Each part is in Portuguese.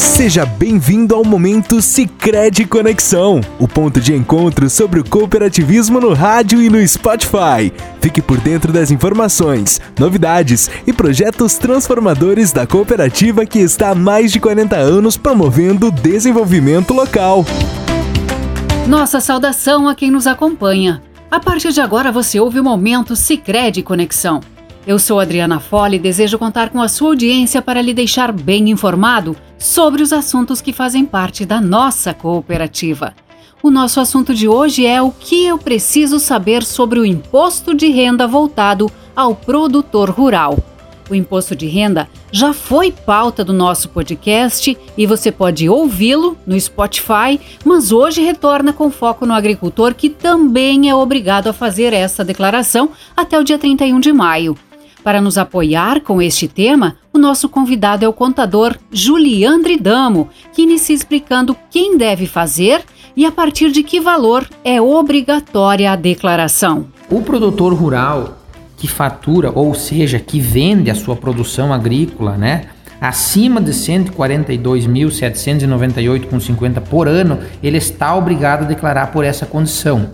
Seja bem-vindo ao momento Sicredi Conexão, o ponto de encontro sobre o cooperativismo no rádio e no Spotify. Fique por dentro das informações, novidades e projetos transformadores da cooperativa que está há mais de 40 anos promovendo o desenvolvimento local. Nossa saudação a quem nos acompanha. A partir de agora você ouve o momento Sicredi Conexão. Eu sou Adriana Fole e desejo contar com a sua audiência para lhe deixar bem informado sobre os assuntos que fazem parte da nossa cooperativa. O nosso assunto de hoje é o que eu preciso saber sobre o imposto de renda voltado ao produtor rural. O imposto de renda já foi pauta do nosso podcast e você pode ouvi-lo no Spotify, mas hoje retorna com foco no agricultor que também é obrigado a fazer essa declaração até o dia 31 de maio. Para nos apoiar com este tema, o nosso convidado é o contador Juliandre Damo, que inicia explicando quem deve fazer e a partir de que valor é obrigatória a declaração. O produtor rural que fatura, ou seja, que vende a sua produção agrícola, né? Acima de 142.798,50 por ano, ele está obrigado a declarar por essa condição.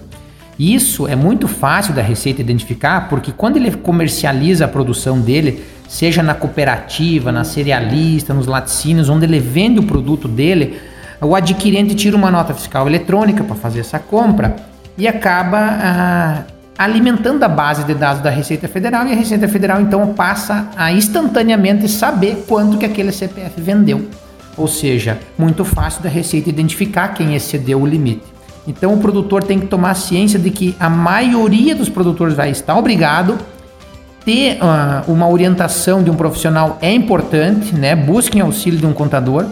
Isso é muito fácil da Receita identificar, porque quando ele comercializa a produção dele, seja na cooperativa, na cerealista, nos laticínios, onde ele vende o produto dele, o adquirente tira uma nota fiscal eletrônica para fazer essa compra e acaba ah, alimentando a base de dados da Receita Federal e a Receita Federal então passa a instantaneamente saber quanto que aquele CPF vendeu. Ou seja, muito fácil da Receita identificar quem excedeu o limite. Então o produtor tem que tomar ciência de que a maioria dos produtores vai estar obrigado ter uh, uma orientação de um profissional é importante, né? Busquem auxílio de um contador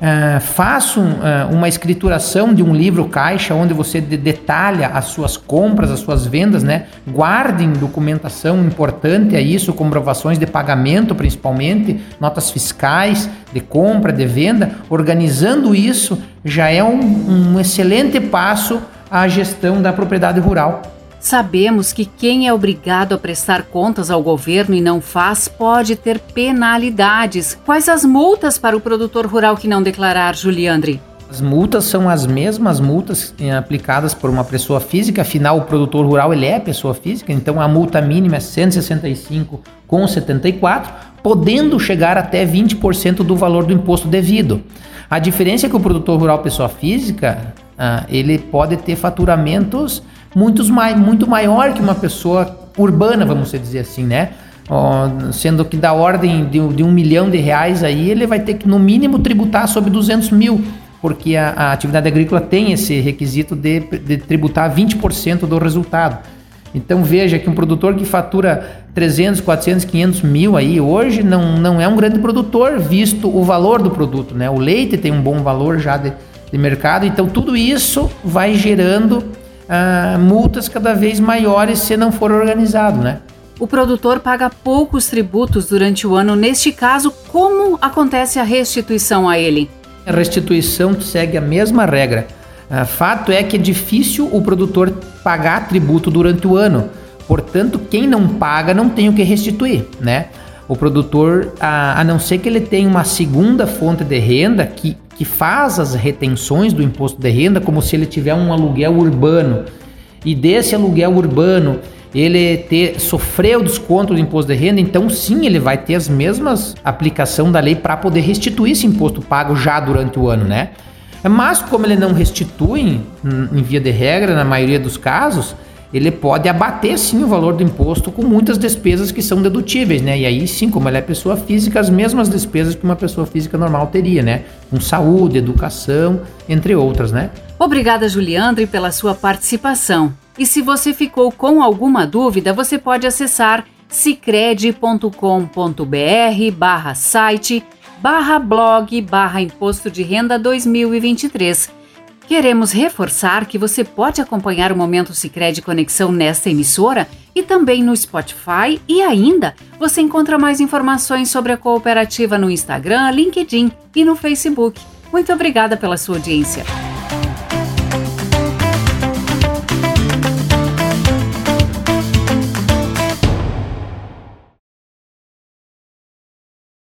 Uh, façam uh, uma escrituração de um livro caixa onde você de detalha as suas compras, as suas vendas, né? Guardem documentação importante a isso, comprovações de pagamento principalmente, notas fiscais de compra, de venda. Organizando isso já é um, um excelente passo à gestão da propriedade rural. Sabemos que quem é obrigado a prestar contas ao governo e não faz pode ter penalidades. Quais as multas para o produtor rural que não declarar, Juliandre? As multas são as mesmas multas aplicadas por uma pessoa física, afinal o produtor rural ele é pessoa física, então a multa mínima é 165,74, podendo chegar até 20% do valor do imposto devido. A diferença é que o produtor rural pessoa física, ah, ele pode ter faturamentos mai, muito maior que uma pessoa urbana, vamos dizer assim, né? Oh, sendo que da ordem de, de, um milhão de reais aí, ele vai ter que no mínimo tributar sobre 200 mil, porque a, a atividade agrícola tem esse requisito de, de tributar 20% do resultado. Então veja que um produtor que fatura 300, 400, 500 mil aí hoje não, não é um grande produtor, visto o valor do produto, né? O leite tem um bom valor já de, de mercado, então tudo isso vai gerando uh, multas cada vez maiores se não for organizado, né? O produtor paga poucos tributos durante o ano. Neste caso, como acontece a restituição a ele? A restituição segue a mesma regra. Uh, fato é que é difícil o produtor pagar tributo durante o ano. Portanto, quem não paga não tem o que restituir, né? O produtor, a não ser que ele tenha uma segunda fonte de renda que que faz as retenções do imposto de renda como se ele tiver um aluguel urbano e desse aluguel urbano ele ter sofreu desconto do imposto de renda, então sim, ele vai ter as mesmas aplicação da lei para poder restituir esse imposto pago já durante o ano, né? Mas como ele não restitui em via de regra na maioria dos casos, ele pode abater sim o valor do imposto com muitas despesas que são dedutíveis, né? E aí sim, como ele é pessoa física, as mesmas despesas que uma pessoa física normal teria, né? Com saúde, educação, entre outras, né? Obrigada, Juliandre, pela sua participação. E se você ficou com alguma dúvida, você pode acessar cicred.com.br barra site barra blog barra imposto de renda 2023 Queremos reforçar que você pode acompanhar o Momento Sicredi Conexão nesta emissora e também no Spotify e ainda você encontra mais informações sobre a cooperativa no Instagram, LinkedIn e no Facebook. Muito obrigada pela sua audiência.